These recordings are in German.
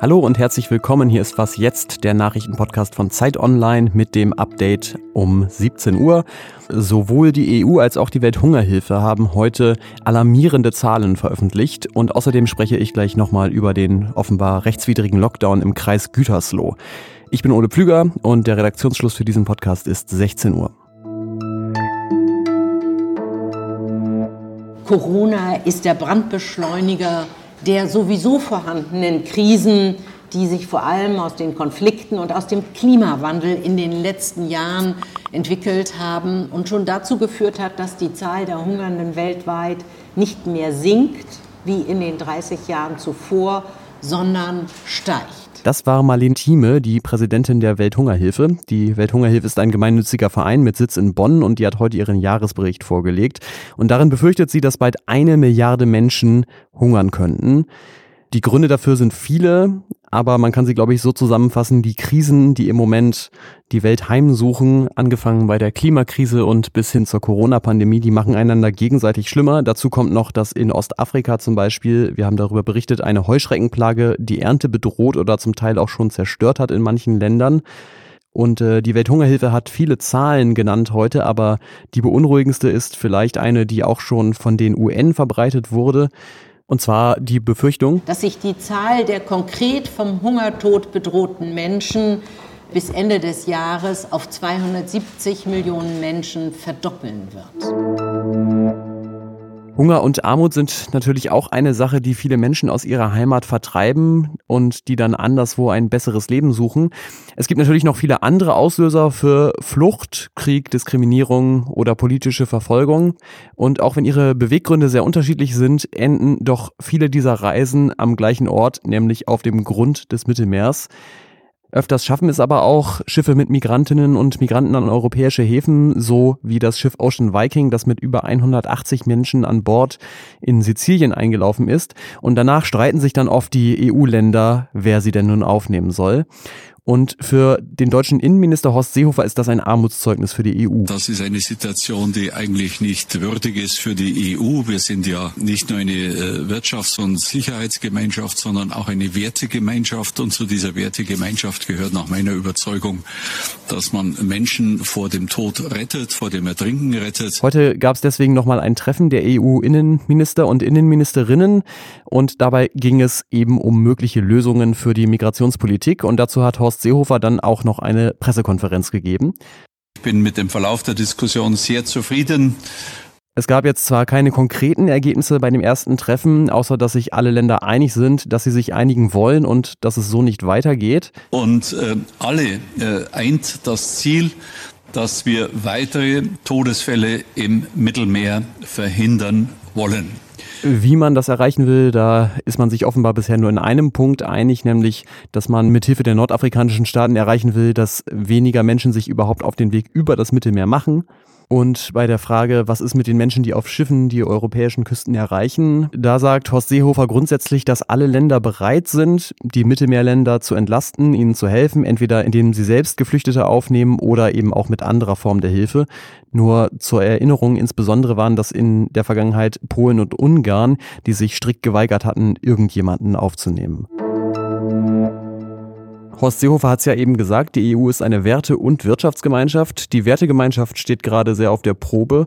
Hallo und herzlich willkommen. Hier ist Was jetzt, der Nachrichtenpodcast von Zeit Online mit dem Update um 17 Uhr. Sowohl die EU als auch die Welthungerhilfe haben heute alarmierende Zahlen veröffentlicht und außerdem spreche ich gleich nochmal über den offenbar rechtswidrigen Lockdown im Kreis Gütersloh. Ich bin Ole Pflüger und der Redaktionsschluss für diesen Podcast ist 16 Uhr. Corona ist der Brandbeschleuniger der sowieso vorhandenen Krisen, die sich vor allem aus den Konflikten und aus dem Klimawandel in den letzten Jahren entwickelt haben und schon dazu geführt hat, dass die Zahl der Hungernden weltweit nicht mehr sinkt wie in den 30 Jahren zuvor, sondern steigt. Das war Marlene Thieme, die Präsidentin der Welthungerhilfe. Die Welthungerhilfe ist ein gemeinnütziger Verein mit Sitz in Bonn und die hat heute ihren Jahresbericht vorgelegt. Und darin befürchtet sie, dass bald eine Milliarde Menschen hungern könnten. Die Gründe dafür sind viele, aber man kann sie, glaube ich, so zusammenfassen, die Krisen, die im Moment die Welt heimsuchen, angefangen bei der Klimakrise und bis hin zur Corona-Pandemie, die machen einander gegenseitig schlimmer. Dazu kommt noch, dass in Ostafrika zum Beispiel, wir haben darüber berichtet, eine Heuschreckenplage die Ernte bedroht oder zum Teil auch schon zerstört hat in manchen Ländern. Und äh, die Welthungerhilfe hat viele Zahlen genannt heute, aber die beunruhigendste ist vielleicht eine, die auch schon von den UN verbreitet wurde. Und zwar die Befürchtung, dass sich die Zahl der konkret vom Hungertod bedrohten Menschen bis Ende des Jahres auf 270 Millionen Menschen verdoppeln wird. Hunger und Armut sind natürlich auch eine Sache, die viele Menschen aus ihrer Heimat vertreiben und die dann anderswo ein besseres Leben suchen. Es gibt natürlich noch viele andere Auslöser für Flucht, Krieg, Diskriminierung oder politische Verfolgung. Und auch wenn ihre Beweggründe sehr unterschiedlich sind, enden doch viele dieser Reisen am gleichen Ort, nämlich auf dem Grund des Mittelmeers. Öfters schaffen es aber auch Schiffe mit Migrantinnen und Migranten an europäische Häfen, so wie das Schiff Ocean Viking, das mit über 180 Menschen an Bord in Sizilien eingelaufen ist. Und danach streiten sich dann oft die EU-Länder, wer sie denn nun aufnehmen soll. Und für den deutschen Innenminister Horst Seehofer ist das ein Armutszeugnis für die EU. Das ist eine Situation, die eigentlich nicht würdig ist für die EU. Wir sind ja nicht nur eine äh, Wirtschafts- und Sicherheitsgemeinschaft, sondern auch eine Wertegemeinschaft. Und zu dieser Wertegemeinschaft gehört nach meiner Überzeugung, dass man Menschen vor dem Tod rettet, vor dem Ertrinken rettet. Heute gab es deswegen nochmal ein Treffen der EU-Innenminister und Innenministerinnen. Und dabei ging es eben um mögliche Lösungen für die Migrationspolitik. Und dazu hat Horst Horst Seehofer dann auch noch eine Pressekonferenz gegeben. Ich bin mit dem Verlauf der Diskussion sehr zufrieden. Es gab jetzt zwar keine konkreten Ergebnisse bei dem ersten Treffen, außer dass sich alle Länder einig sind, dass sie sich einigen wollen und dass es so nicht weitergeht. Und äh, alle äh, eint das Ziel, dass wir weitere Todesfälle im Mittelmeer verhindern wollen. Wie man das erreichen will, da ist man sich offenbar bisher nur in einem Punkt einig, nämlich, dass man mithilfe der nordafrikanischen Staaten erreichen will, dass weniger Menschen sich überhaupt auf den Weg über das Mittelmeer machen. Und bei der Frage, was ist mit den Menschen, die auf Schiffen die europäischen Küsten erreichen, da sagt Horst Seehofer grundsätzlich, dass alle Länder bereit sind, die Mittelmeerländer zu entlasten, ihnen zu helfen, entweder indem sie selbst Geflüchtete aufnehmen oder eben auch mit anderer Form der Hilfe. Nur zur Erinnerung, insbesondere waren das in der Vergangenheit Polen und Ungarn, die sich strikt geweigert hatten, irgendjemanden aufzunehmen. Horst Seehofer hat es ja eben gesagt, die EU ist eine Werte- und Wirtschaftsgemeinschaft. Die Wertegemeinschaft steht gerade sehr auf der Probe.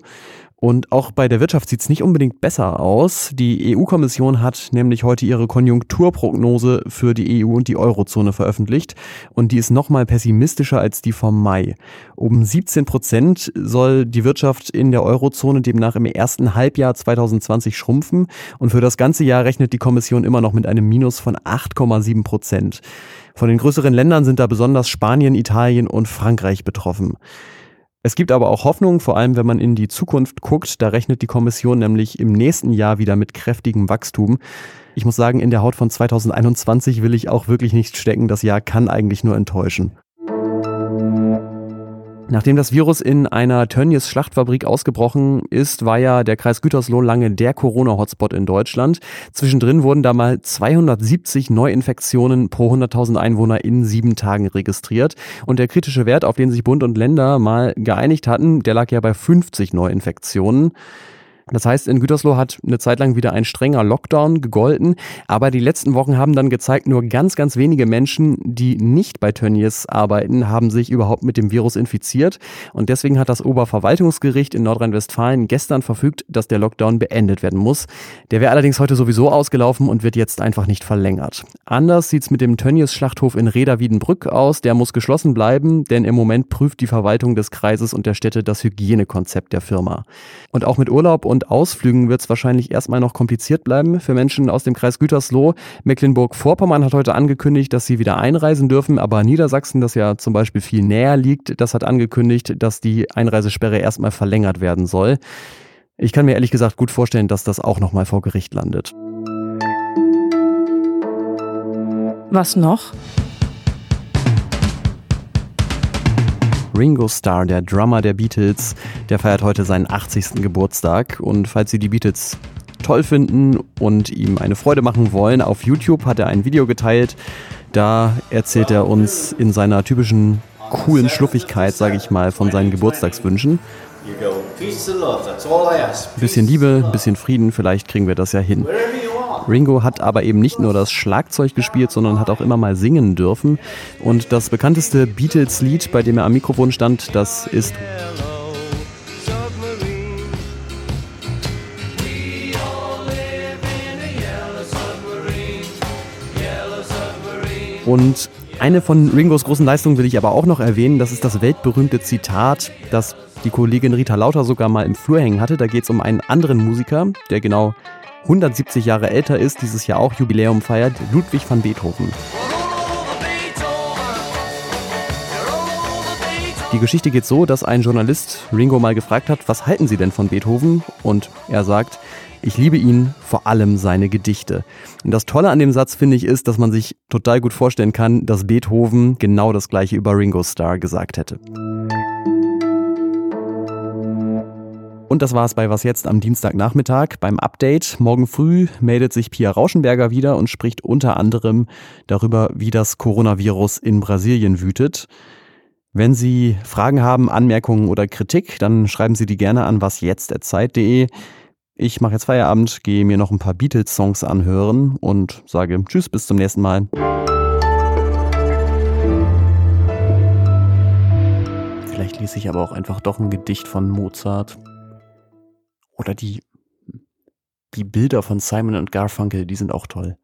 Und auch bei der Wirtschaft sieht es nicht unbedingt besser aus. Die EU-Kommission hat nämlich heute ihre Konjunkturprognose für die EU und die Eurozone veröffentlicht. Und die ist nochmal pessimistischer als die vom Mai. Um 17 Prozent soll die Wirtschaft in der Eurozone demnach im ersten Halbjahr 2020 schrumpfen. Und für das ganze Jahr rechnet die Kommission immer noch mit einem Minus von 8,7 Prozent. Von den größeren Ländern sind da besonders Spanien, Italien und Frankreich betroffen. Es gibt aber auch Hoffnung, vor allem wenn man in die Zukunft guckt. Da rechnet die Kommission nämlich im nächsten Jahr wieder mit kräftigem Wachstum. Ich muss sagen, in der Haut von 2021 will ich auch wirklich nicht stecken. Das Jahr kann eigentlich nur enttäuschen. Nachdem das Virus in einer Tönnies Schlachtfabrik ausgebrochen ist, war ja der Kreis Gütersloh lange der Corona-Hotspot in Deutschland. Zwischendrin wurden da mal 270 Neuinfektionen pro 100.000 Einwohner in sieben Tagen registriert. Und der kritische Wert, auf den sich Bund und Länder mal geeinigt hatten, der lag ja bei 50 Neuinfektionen. Das heißt, in Gütersloh hat eine Zeit lang wieder ein strenger Lockdown gegolten, aber die letzten Wochen haben dann gezeigt, nur ganz, ganz wenige Menschen, die nicht bei Tönnies arbeiten, haben sich überhaupt mit dem Virus infiziert. Und deswegen hat das Oberverwaltungsgericht in Nordrhein-Westfalen gestern verfügt, dass der Lockdown beendet werden muss. Der wäre allerdings heute sowieso ausgelaufen und wird jetzt einfach nicht verlängert. Anders sieht es mit dem Tönnies Schlachthof in Reda-Wiedenbrück aus. Der muss geschlossen bleiben, denn im Moment prüft die Verwaltung des Kreises und der Städte das Hygienekonzept der Firma. Und auch mit Urlaub und Ausflügen wird es wahrscheinlich erstmal noch kompliziert bleiben für Menschen aus dem Kreis Gütersloh. Mecklenburg-Vorpommern hat heute angekündigt, dass sie wieder einreisen dürfen, aber Niedersachsen, das ja zum Beispiel viel näher liegt, das hat angekündigt, dass die Einreisesperre erstmal verlängert werden soll. Ich kann mir ehrlich gesagt gut vorstellen, dass das auch nochmal vor Gericht landet. Was noch? Ringo Starr, der Drummer der Beatles, der feiert heute seinen 80. Geburtstag. Und falls Sie die Beatles toll finden und ihm eine Freude machen wollen, auf YouTube hat er ein Video geteilt. Da erzählt er uns in seiner typischen coolen Schluffigkeit, sage ich mal, von seinen Geburtstagswünschen. Ein bisschen Liebe, ein bisschen Frieden, vielleicht kriegen wir das ja hin. Ringo hat aber eben nicht nur das Schlagzeug gespielt, sondern hat auch immer mal singen dürfen. Und das bekannteste Beatles-Lied, bei dem er am Mikrofon stand, das ist Und eine von Ringos großen Leistungen will ich aber auch noch erwähnen. Das ist das weltberühmte Zitat, das die Kollegin Rita Lauter sogar mal im Flur hängen hatte. Da geht es um einen anderen Musiker, der genau 170 Jahre älter ist, dieses Jahr auch Jubiläum feiert, Ludwig van Beethoven. Die Geschichte geht so, dass ein Journalist Ringo mal gefragt hat, was halten Sie denn von Beethoven? Und er sagt, ich liebe ihn, vor allem seine Gedichte. Und das Tolle an dem Satz finde ich ist, dass man sich total gut vorstellen kann, dass Beethoven genau das gleiche über Ringo Starr gesagt hätte. Und das war es bei Was jetzt am Dienstagnachmittag beim Update. Morgen früh meldet sich Pia Rauschenberger wieder und spricht unter anderem darüber, wie das Coronavirus in Brasilien wütet. Wenn Sie Fragen haben, Anmerkungen oder Kritik, dann schreiben Sie die gerne an wasjetzt.zeit.de. Ich mache jetzt Feierabend, gehe mir noch ein paar Beatles-Songs anhören und sage Tschüss, bis zum nächsten Mal. Vielleicht lese ich aber auch einfach doch ein Gedicht von Mozart. Oder die, die Bilder von Simon und Garfunkel, die sind auch toll.